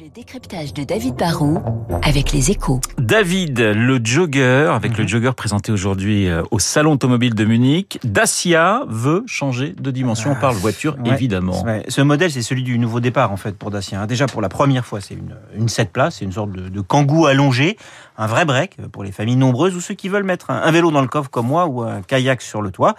Le décryptage de David Barrault avec les échos. David, le jogger, avec le jogger présenté aujourd'hui euh, au Salon Automobile de Munich. Dacia veut changer de dimension. On parle voiture, Ouais. évidemment. Ouais, Ce modèle, c'est celui du nouveau départ en fait pour Dacia. Déjà pour la première fois, c'est une, une 7 places, c'est une sorte de, de kangou allongé, un vrai break pour les familles nombreuses ou ceux qui veulent mettre un, vélo dans le coffre comme moi ou un kayak sur le toit.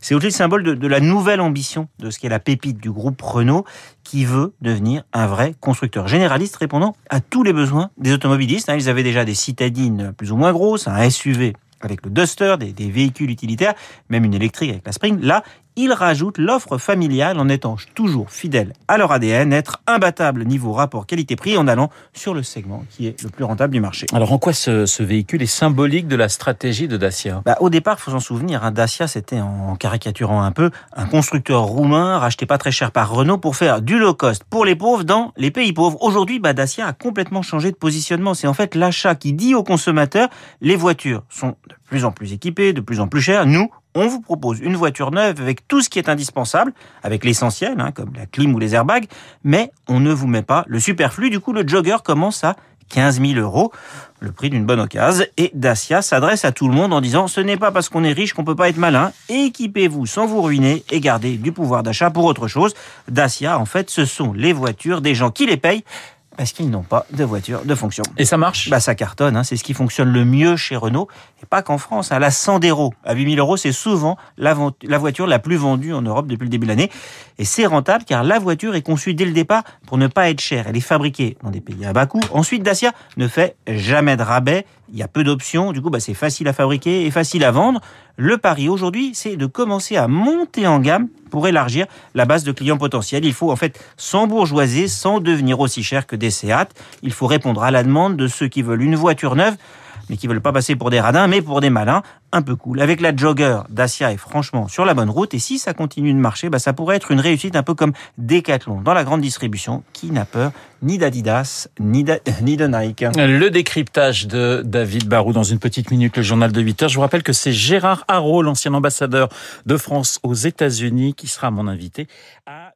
C'est aussi le symbole de, de la nouvelle ambition de ce qu'est la pépite du groupe Renault qui veut devenir un vrai constructeur généraliste répondant à tous les besoins des automobilistes. hein. Ils avaient déjà des citadines plus ou moins grosses, un SUV avec le Duster, des, des véhicules utilitaires, même une électrique avec la Spring. Là, ils rajoutent l'offre familiale en étant toujours fidèles à leur ADN, être imbattable niveau rapport qualité-prix en allant sur le segment qui est le plus rentable du marché. Alors en quoi ce, ce véhicule est symbolique de la stratégie de Dacia? Bah, au départ, faut s'en souvenir, hein, Dacia, c'était en caricaturant un peu un constructeur roumain racheté pas très cher par Renault pour faire du low cost pour les pauvres dans les pays pauvres. Aujourd'hui, bah, Dacia a complètement changé de positionnement. C'est en fait l'achat qui dit aux consommateurs les voitures sont de plus en plus équipées, de plus en plus chères. Nous, on vous propose une voiture neuve avec tout ce qui est indispensable, avec l'essentiel, hein, comme la clim ou les airbags, mais on ne vous met pas le superflu. Du coup, le jogger commence à 15 000 euros, le prix d'une bonne occasion. Et Dacia s'adresse à tout le monde en disant ce n'est pas parce qu'on est riche qu'on peut pas être malin. Équipez-vous sans vous ruiner et gardez du pouvoir d'achat pour autre chose. Dacia, en fait, ce sont les voitures des gens qui les payent parce qu'ils n'ont pas de voiture de fonction. Et ça marche? Bah ça cartonne, hein, c'est ce qui fonctionne le mieux chez Renault, et pas qu'en France. Hein, la Sandero, à 8000 euros, c'est souvent la, la voiture la plus vendue en Europe depuis le début de l'année. Et c'est rentable car la voiture est conçue dès le départ pour ne pas être chère. Elle est fabriquée dans des pays à bas coût. Ensuite, Dacia ne fait jamais de rabais. Il y a peu d'options. Du coup, bah, c'est facile à fabriquer et facile à vendre. Le pari aujourd'hui, c'est de commencer à monter en gamme pour élargir la base de clients potentiels. Il faut en fait s'embourgeoiser sans devenir aussi cher que des Seat. Il faut répondre à la demande de ceux qui veulent une voiture neuve, mais qui veulent pas passer pour des radins, mais pour des malins, un peu cool. Avec la Jogger, Dacia est franchement sur la bonne route, et si ça continue de marcher, bah, ça pourrait être une réussite un peu comme Decathlon dans la grande distribution, qui n'a peur ni d'Adidas, ni, de Nike. Le décryptage de David Barou dans une petite minute, le journal de 8 heures. Je vous rappelle que c'est Gérard Haro, l'ancien ambassadeur de France aux États-Unis, qui sera mon invité à